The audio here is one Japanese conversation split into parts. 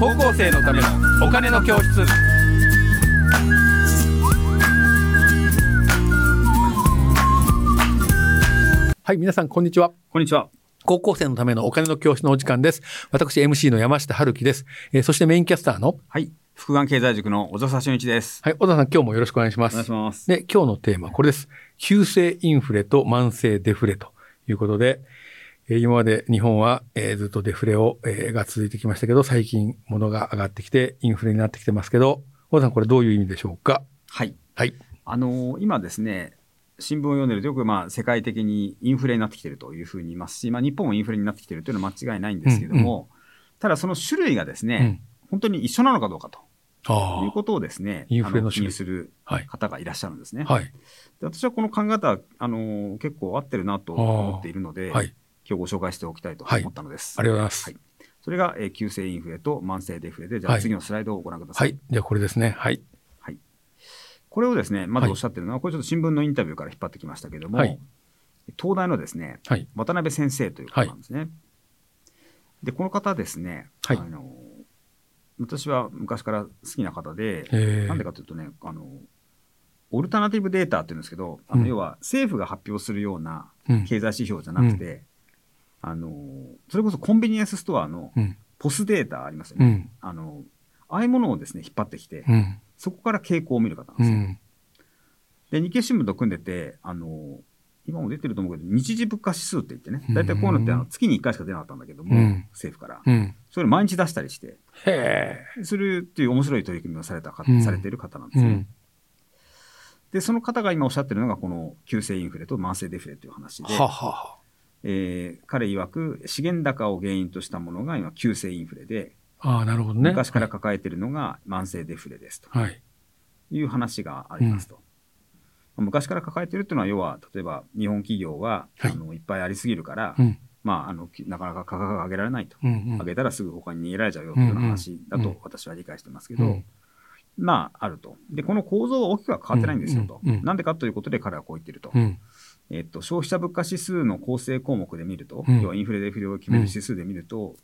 高校生のためのお金の教室はい皆さんこんにちはこんにちは。高校生のためのお金の教室のお時間です私 MC の山下春樹です、えーそしてメインキャスターの？はい。福眼経済塾の小笹俊一です。はい小田さん今日もよろしくお願いしますお願いします。で、今日のテーマはこれです。急性インフレと慢性デフレということで、えー今まで日本は、えーずっとデフレを、えーが続いてきましたけど、最近物が上がってきてインフレになってきてますけど、小田さんこれどういう意味でしょうか？はい。はい。あのー今ですね、新聞を読んでるとよくまあ世界的にインフレになってきているというふうに言いますし、まあ日本もインフレになってきているというのは間違いないんですけども、ただその種類がですね、本当に一緒なのかどうかとあいうことをですね、インフレの気にするはい。方がいらっしゃるんですね。はい。で私はこの考え方はあのー結構合ってるなと思っているので、はい。今日ご紹介しておきたいとはい思ったのです。ありがとうございます。はいそれが、えー急性インフレと慢性デフレで、じゃはいあ次のスライドをご覧くださ。はいい。じゃあこれですね。はい。はい。これをですね、まずおっしゃってるのは、これちょっと新聞のインタビューから引っ張ってきましたけども、はい東大のですね、はい。渡辺先生という方なんですね。で、この方ですね、はいあの、私は昔から好きな方で、えー、なんでかというとね、あの、オルタナティブデータっていうんですけど、あのうん要は政府が発表するようなうん。経済指標じゃなくて、あの、それこそコンビニエンスストアのうん。ポスデータありますよね。うん。あの、ああいうものをですね、引っ張ってきて、うん。そこから傾向を見る方なんですよ。うん。で、日経新聞と組んでて、あの、今も出てると思うけど、日時物価指数って言ってね、うん大体こういうのってあの月に1回しか出なかったんだけども、うん政府から。うん。それを毎日出したりして、へするっていう面白い取り組みをされたか、うんされている方なんですね。ん。で、その方が今おっしゃってるのが、この急性インフレと慢性デフレという話で、ははは。えー彼曰く資源高を原因としたものが今急性インフレで、ああ、なるほどね。昔から抱えているのが慢性デフレですとはい。いう話がありますと。昔から抱えているというのは、要は、例えば日本企業は、はいあのいっぱいありすぎるから、うん。まあ、あのきなかなか価格が上げられないと。うん。うん上げたらすぐ他に逃げられちゃうよという話だうんうんと私は理解してますけど、うんまあ、あると。で、この構造は大きくは変わってないんですよと。うんうんうんなんでかということで彼はこう言ってると。うん。えっと、消費者物価指数の構成項目で見ると、うん要はインフレデフレを決める指数で見ると、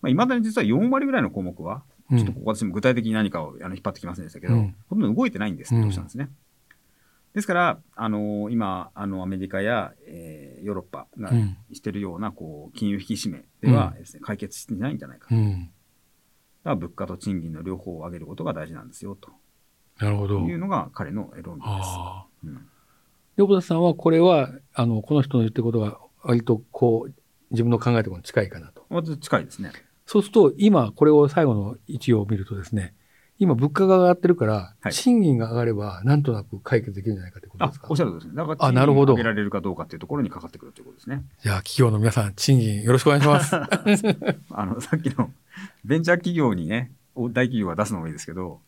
まあ、未だに実は4割ぐらいの項目は、うんちょっとここ私も具体的に何かをあの引っ張ってきませんでしたけど、うんほとんど動いてないんですっておっしゃるんですね。ですから、あの今、あのアメリカや、えーヨーロッパがうんしているようなこう金融引き締めではです、ね解決していないんじゃないかと。だかうん。ら物価と賃金の両方を上げることが大事なんですよとなるほど。いうのが彼の論理です。うんで、小田さんはこれは、あの、この人の言ってることが割とこう、自分の考えたことに近いかなと近いですね。そうすると、今、これを最後の一行を見るとですね、今、物価が上がってるから、はい賃金が上がれば、なんとなく解決できるんじゃないかということあですか？おっしゃるとですね。だから、あなるほど上げられるかどうかっていうところにかかってくるということですね。じゃあ、企業の皆さん、賃金よろしくお願いします。あの、さっきのベンチャー企業にね、大企業が出すのもいいですけど、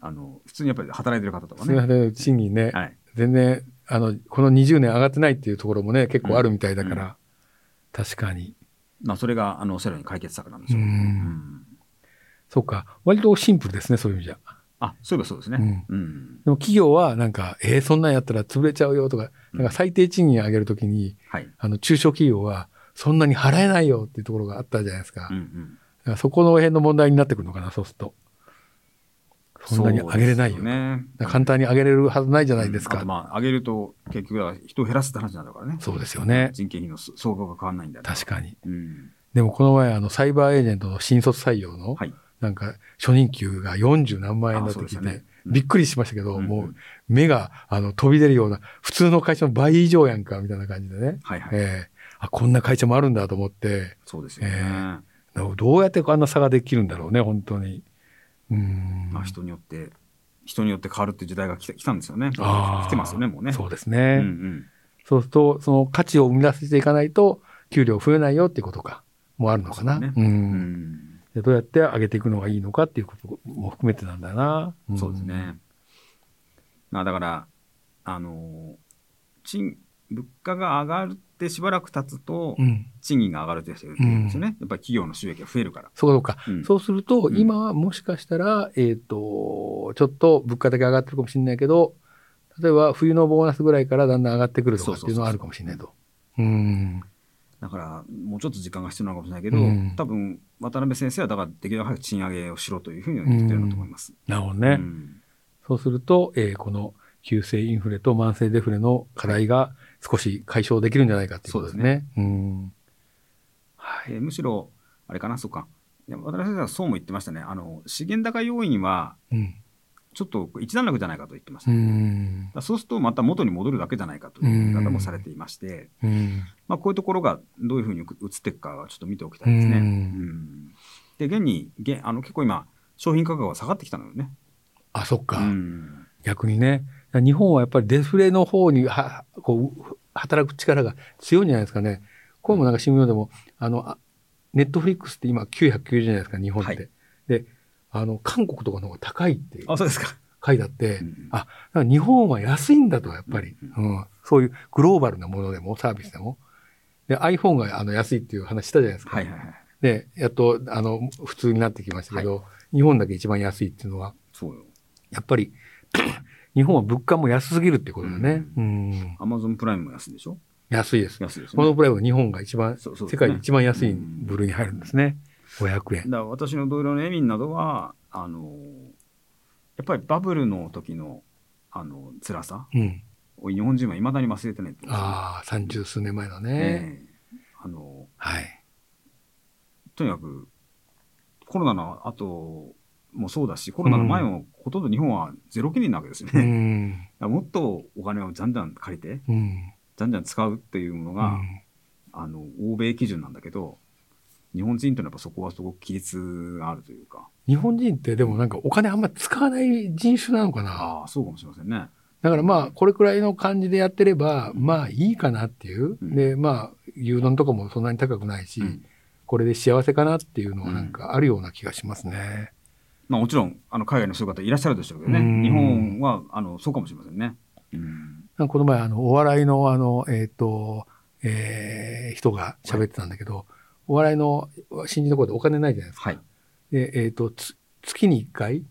あの、普通にやっぱり働いてる方とかね。賃金ね、はい。全然、あの、この20年上がってないっていうところもね、結構あるみたいだから、うん確かに。まあ、それが、あの、おっしゃるように解決策なんでしょう。うんうんそうか。割とシンプルですね、そういう意味じゃ。あ、そういえばそうですね。うん。でも企業はなんか、えー、そんなんやったら潰れちゃうよとか、なんか最低賃金上げるときに、はい。あの、中小企業は、そんなに払えないよっていうところがあったじゃないですか。うんうん。だからそこの辺の問題になってくるのかな、そうすると。そんなに上げれないよ。ね。簡単に上げれるはずないじゃないですか。うんまあ、上げると、結局は人を減らすって話なんだからね。そうですよね。人件費の総額が変わらないんだ確かに。うん。でもこの前、あの、サイバーエージェントの新卒採用の、はい。なんか、初任給が40何万円だって聞いて、ねうんびっくりしましたけど、うんうんもう、目が、あの、飛び出るような、普通の会社の倍以上やんか、みたいな感じでね。はいはい。ええあ、こんな会社もあるんだと思って、そうですよね。えどうやってあんな差ができるんだろうね、本当に。うーん。まあ、人によって、人によって変わるっていう時代が来た来たんですよね。来てますよね、もうね。そうですうんね。うん。そうすると、その価値を生み出していかないと、給料増えないよっていうことか、もあるのかな。そうだねう。うんん。でどうやって上げていくのがいいのかっていうことも含めてなんだな。んそうですね。。まあ、だから、あの、賃、物価が上がってしばらく経つとう、ん。賃金が上がるって言うんですよね。やっぱり企業の収益が増えるから。そうか、うんそうすると、うん今はもしかしたら、えっ、と、ちょっと物価だけ上がってるかもしれないけど、例えば冬のボーナスぐらいからだんだん上がってくるとかっていうのはあるかもしれないと。うん。だからもうちょっと時間が必要なのかもしれないけど、うん多分渡辺先生はだからできるだけ早く賃上げをしろというふうに言ってるんだと思います。なるほどね。うんそうすると、えーこの急性インフレと慢性デフレの課題が少し解消できるんじゃないかということですね。うん。はい。でむしろあれかなそうか渡辺先生はそうも言ってましたねあの資源高要因はうん。ちょっと一段落じゃないかと言ってました、うそうするとまた元に戻るだけじゃないかという言い方もされていまして、うん。まあ、こういうところがどういうふうに移っていくかはちょっと見ておきたいですね。で現に現あの結構今商品価格が下がってきたのよね。あ、そっか。うん逆にね。日本はやっぱりデフレの方には、こう、働く力が強いんじゃないですかね。これもなんか新聞でも、あの、あネットフリックスって今990じゃないですか、日本って。はいで、あの、韓国とかの方が高いってあそうですか。書いてあって、うんあ、日本は安いんだと、やっぱり、ううん。そういうグローバルなものでも、サービスでも。で、iPhone があの安いっていう話したじゃないですか。はいはいはい。で、やっと、あの、普通になってきましたけど、日本だけ一番安いっていうのは、そうよ。やっぱり、日本は物価も安すぎるってことだね。うん。アマゾンプライムも安いでしょ？安いです。安いですね。のプライムは日本が一番、そうそうですね世界で一番安い部類に入るんですね。500円。だから私の同僚のエミンなどはあのやっぱりバブルの時のあの辛さうん。を日本人はいまだに忘れてないって言うんああ、三十数年前のね。ええあのはい。とにかくコロナの後もそうだしコロナの前もほとんど日本はゼロ金利なわけですようね。だん。もっとお金をじゃんじゃん借りてうん。じゃんじゃん使うっていうものが、うんあの欧米基準なんだけど日本人というのはやっぱそこはすごく規律があるというか日本人ってでもなんかお金あんま使わない人種なのかな。ああそうかもしれませんね。だからまあ、これくらいの感じでやってれば、まあいいかなっていう。うんで、まあ、牛丼とかもそんなに高くないし、うんこれで幸せかなっていうのはなんかあるような気がしますね。まあ、もちろんあの海外のそういう方いらっしゃるでしょうけどね、うん日本はあのそうかもしれませんね。うんこの前、あの、お笑いの、あの、えっ、と、えー人が喋ってたんだけど、お笑いの新人の頃でお金ないじゃないですか。はい、で、えっ、と、つ月に1回、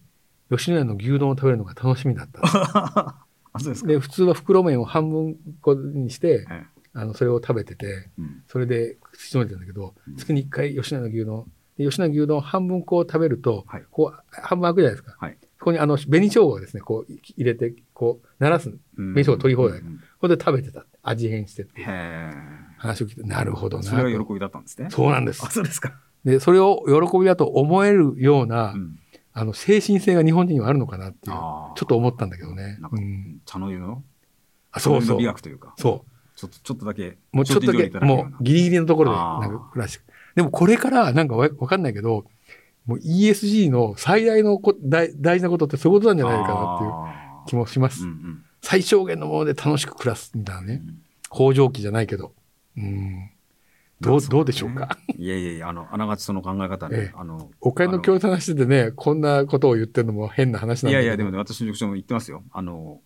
吉野家の牛丼を食べるのが楽しみだった。あそうですか。で、普通は袋麺を半分こにして、えあの、それを食べてて、えうんそれで口止めてたんだけど、うん月に1回吉野家の牛丼、で吉野家牛丼を半分こう食べると、はいこう、半分開くじゃないですか。はいそこにあの、紅生姜をですね、こう入れて、こう、鳴らす。うん味噌を取り放題うんこれで食べてた。味変してってへえ。話を聞いて、なるほどなと。それが喜びだったんですね。そうなんですあ。そうですか。で、それを喜びだと思えるような、うんあの、精神性が日本人にはあるのかなっていう、ちょっと思ったんだけどね。なんかうん、茶の湯の？あそうそう美。学というか、そちょっとちょっとだけう。もうちょっとだけ、もうギリギリのところで、なんか暮らし。でもこれから、なんかわわかんないけど、もう ESG の最大のこ大大事なことってそういうことなんじゃないかなっていう気もします。うんうん最小限のもので楽しく暮らすみたいなね。うん工場機じゃないけど。うん。どう、どうでしょうか？いやいやいや、あの、あながちその考え方ねええ、あの、お金の教育話しててね、こんなことを言ってるのも変な話なんだ。いやいや、でもね、私の職長も言ってますよ。あの、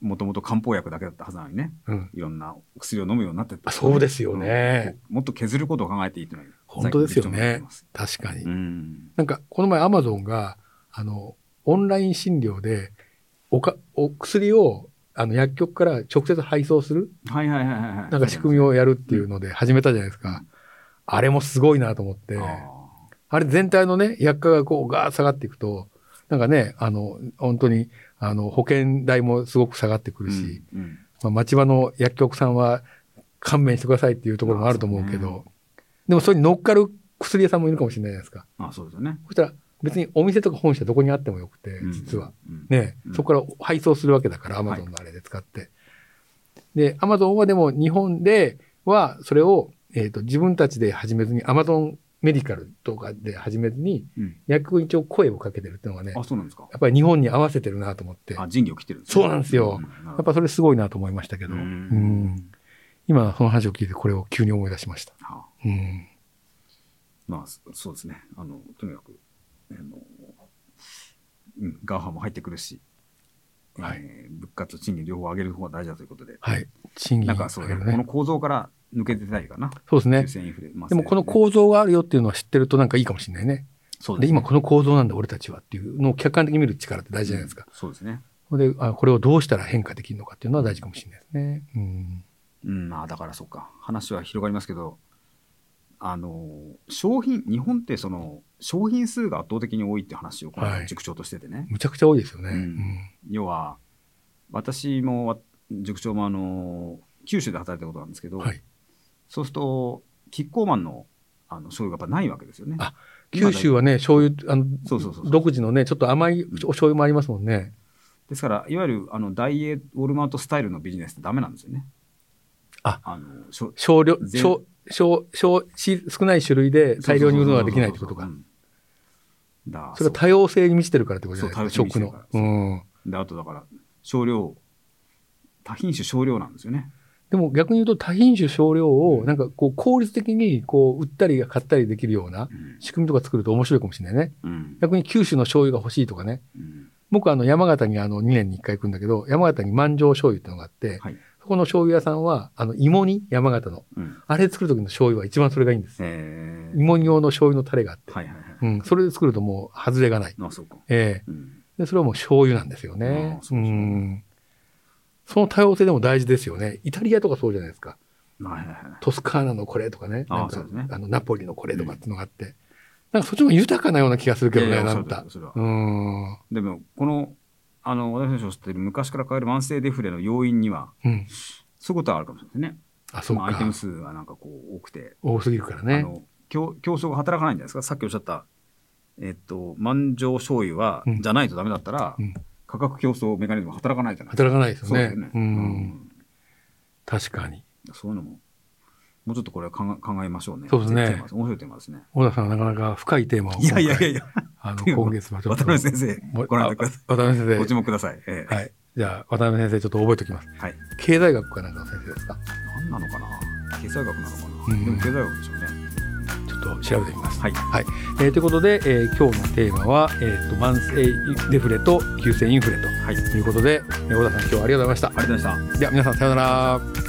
もともと漢方薬だけだったはずなのにね、うん。いろんなお薬を飲むようになってったあそうですよねうんもっと削ることを考えていいというのは本当ですよね確かに。うん。なんか、この前アマゾンが、あの、オンライン診療で、おか、お薬を、あの、薬局から直接配送する、はいはいはいはい。なんか仕組みをやるっていうので始めたじゃないですか。あれもすごいなと思って。ああれ全体のね、薬価がこうガーッ下がっていくと、なんかね、あの、本当に、あの、保険代もすごく下がってくーるし、うんうんまあ、町場の薬局さんは勘弁してくださいっていうところもあると思うけど、ねでもそれに乗っかる薬屋さんもいるかもしれないじゃないですか。あそうですよね。そしたら別にお店とか本社どこにあってもよくて、うん実は。。うんね、うんそこから配送するわけだから、アマゾンのあれで使って。で、アマゾンはでも日本ではそれを、えっ、と、自分たちで始めずに、アマゾンメディカルとかで始めずに、うん薬一応声をかけてるっていうのがね、あ、そうなんですか？やっぱり日本に合わせてるなと思って、やあ、仁義を切ってるんですねそうなんですよやっぱそれすごいなと思いましたけど、ううんん今その話を聞いてこれを急に思い出しました。はあうん。まあ、そそうですね。あの、とにかく、あの、うん、ガーファも入ってくるし、はいえー物価と賃金両方上げる方が大事だということで、はい。賃金なんかそうね、この構造から抜けてたいかな。そうですね。まあでもこの構造があるよっていうのは知ってるとなんかいいかもしれないね。で、そうですね今この構造なんだ俺たちはっていうのを客観的に見る力って大事じゃないですか。そうですね。であ、これをどうしたら変化できるのかっていうのは大事かもしれないですね。うん。うん、まあだからそうか。話は広がりますけど、あの商品日本ってその商品数が圧倒的に多いって話をこのはい塾長としててね、むちゃくちゃ多いですよね。ううんん要は私もわ塾長もあの九州で働いたことなんですけど、はい。そうするとキッコーマンのあの醤油がやっぱないわけですよね。あ九州はね、醤油、あの、そうそうそうそう独自のね、ちょっと甘いんお醤油もありますもんね。ですからいわゆるあのダイエーウォルマートスタイルのビジネスってダメなんですよね。ああの少量、全少、少、少、し少ない種類で大量に売るのができないってことか。それは多様性に満ちてるからってことじゃないですか、食の。う。ん。であとだから少量多品種少量なんですよね。でも逆に言うと多品種少量をなんかこう効率的にこう売ったり買ったりできるようなうん。仕組みとか作ると面白いかもしれないね。うん。逆に九州の醤油が欲しいとかね。うん僕あの山形にあの2年に1回行くんだけど、山形に万丈醤油ってのがあって、はい。そこの醤油屋さんはあの芋煮山形の。うんあれ作る時の醤油は一番それがいいんです。えー芋煮用の醤油のタレがあって。はいはいはい。うん。それで作るともう外れがない。あそうか。ええうんで、それはもう醤油なんですよねあ。そううそうん。その多様性でも大事ですよね。イタリアとかそうじゃないですか。はいはいはい。トスカーナのこれとかね。あなんかそうですねあの、ナポリのこれとかっていうのがあって。なんかそっちの方が豊かなような気がするけどね、いやいやなんか。そうん。でもこのあの私たちの知っている昔から変わる慢性デフレの要因にはうん。そういうことはあるかもしれないですね。あ、そうまあ、アイテムか。数がなんかこう多くて、多すぎるからあね。の競競争が働かないんじゃないですか？さっきおっしゃったえっと万丈醤油は、うんじゃないとダメだったら、うん価格競争メカニズム働かないじゃないですか。働かないですよね。ね。う。うんん確かに。そういうのももうちょっとこれは考えましょうね。そうですね面白いテーマですね。小田さんはなかなか深いテーマをいや。いやいやいや。あの、今月はちょっと。渡辺先生ご覧ください。あ渡辺先ご注生。目ください。ええはい。じゃあ、渡辺先生ちょっと覚えておきます。はい。経済学かなんかの先生ですか？何なのかな？経済学なのかな、うんでも経済学でしょうね。ちょっと調べてみます。はい。はい。えーということで、えー今日のテーマは、えっ、と、慢性デフレと急性インフレとはい。ありいうことで、えー小田さん今日はありがとうございました。がとうございました。では皆さんさようなら。